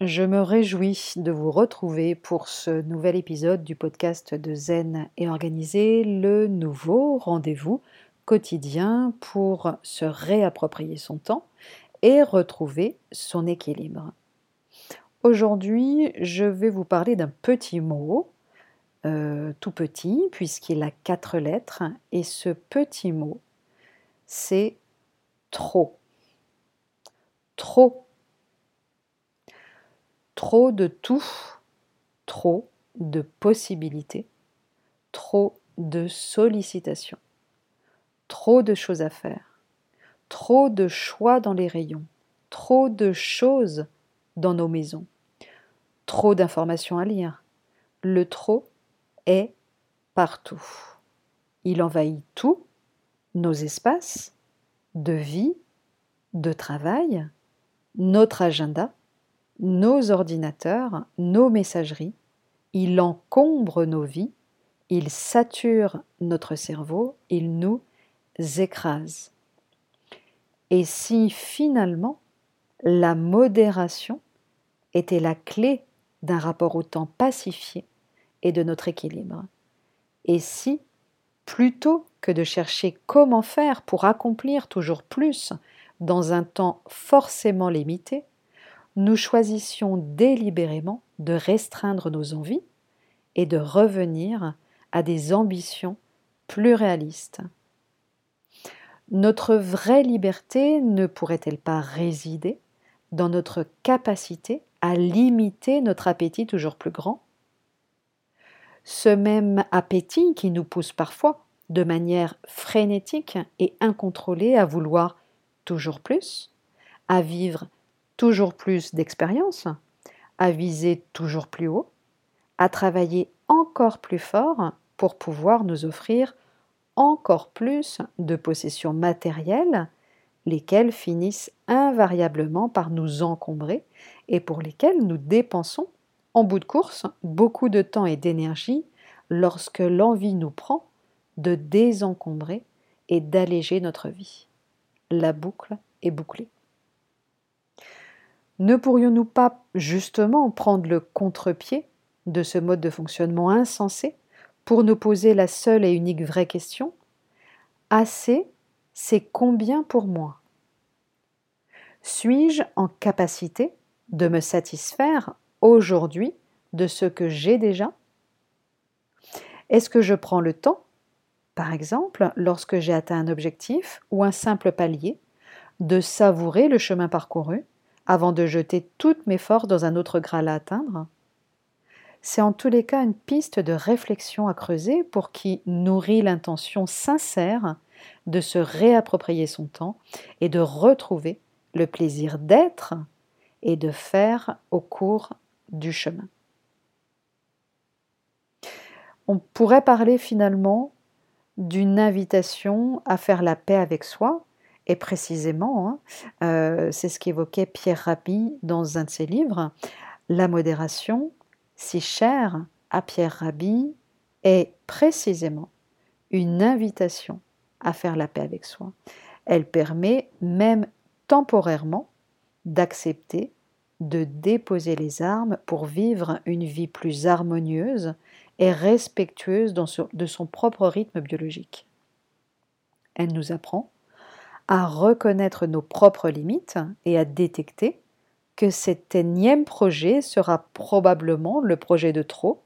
Je me réjouis de vous retrouver pour ce nouvel épisode du podcast de Zen et Organisé, le nouveau rendez-vous quotidien pour se réapproprier son temps et retrouver son équilibre. Aujourd'hui, je vais vous parler d'un petit mot, euh, tout petit, puisqu'il a quatre lettres, et ce petit mot, c'est trop. Trop Trop de tout, trop de possibilités, trop de sollicitations, trop de choses à faire, trop de choix dans les rayons, trop de choses dans nos maisons, trop d'informations à lire. Le trop est partout. Il envahit tout, nos espaces de vie, de travail, notre agenda, nos ordinateurs, nos messageries, il encombre nos vies, il sature notre cerveau, il nous écrase. Et si finalement la modération était la clé d'un rapport au temps pacifié et de notre équilibre Et si, plutôt que de chercher comment faire pour accomplir toujours plus dans un temps forcément limité, nous choisissions délibérément de restreindre nos envies et de revenir à des ambitions plus réalistes. Notre vraie liberté ne pourrait-elle pas résider dans notre capacité à limiter notre appétit toujours plus grand? Ce même appétit qui nous pousse parfois, de manière frénétique et incontrôlée, à vouloir toujours plus, à vivre toujours plus d'expérience, à viser toujours plus haut, à travailler encore plus fort pour pouvoir nous offrir encore plus de possessions matérielles, lesquelles finissent invariablement par nous encombrer et pour lesquelles nous dépensons, en bout de course, beaucoup de temps et d'énergie lorsque l'envie nous prend de désencombrer et d'alléger notre vie. La boucle est bouclée. Ne pourrions-nous pas justement prendre le contre-pied de ce mode de fonctionnement insensé pour nous poser la seule et unique vraie question? Assez, c'est combien pour moi? Suis-je en capacité de me satisfaire aujourd'hui de ce que j'ai déjà? Est-ce que je prends le temps, par exemple, lorsque j'ai atteint un objectif ou un simple palier, de savourer le chemin parcouru avant de jeter toutes mes forces dans un autre Graal à atteindre C'est en tous les cas une piste de réflexion à creuser pour qui nourrit l'intention sincère de se réapproprier son temps et de retrouver le plaisir d'être et de faire au cours du chemin. On pourrait parler finalement d'une invitation à faire la paix avec soi, et précisément, hein, euh, c'est ce qu'évoquait Pierre Rabhi dans un de ses livres, la modération, si chère à Pierre Rabhi, est précisément une invitation à faire la paix avec soi. Elle permet même temporairement d'accepter de déposer les armes pour vivre une vie plus harmonieuse et respectueuse de son propre rythme biologique. Elle nous apprend à reconnaître nos propres limites et à détecter que cet énième projet sera probablement le projet de trop,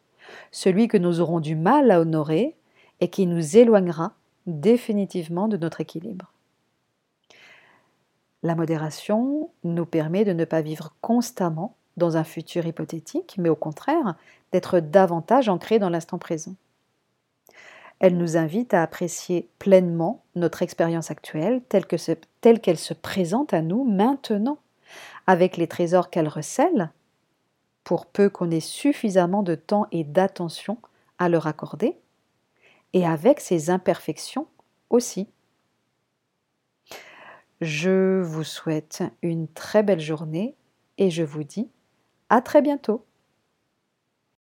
celui que nous aurons du mal à honorer et qui nous éloignera définitivement de notre équilibre. La modération nous permet de ne pas vivre constamment dans un futur hypothétique, mais au contraire d'être davantage ancré dans l'instant présent. Elle nous invite à apprécier pleinement notre expérience actuelle telle qu'elle se présente à nous maintenant, avec les trésors qu'elle recèle, pour peu qu'on ait suffisamment de temps et d'attention à leur accorder, et avec ses imperfections aussi. Je vous souhaite une très belle journée et je vous dis à très bientôt.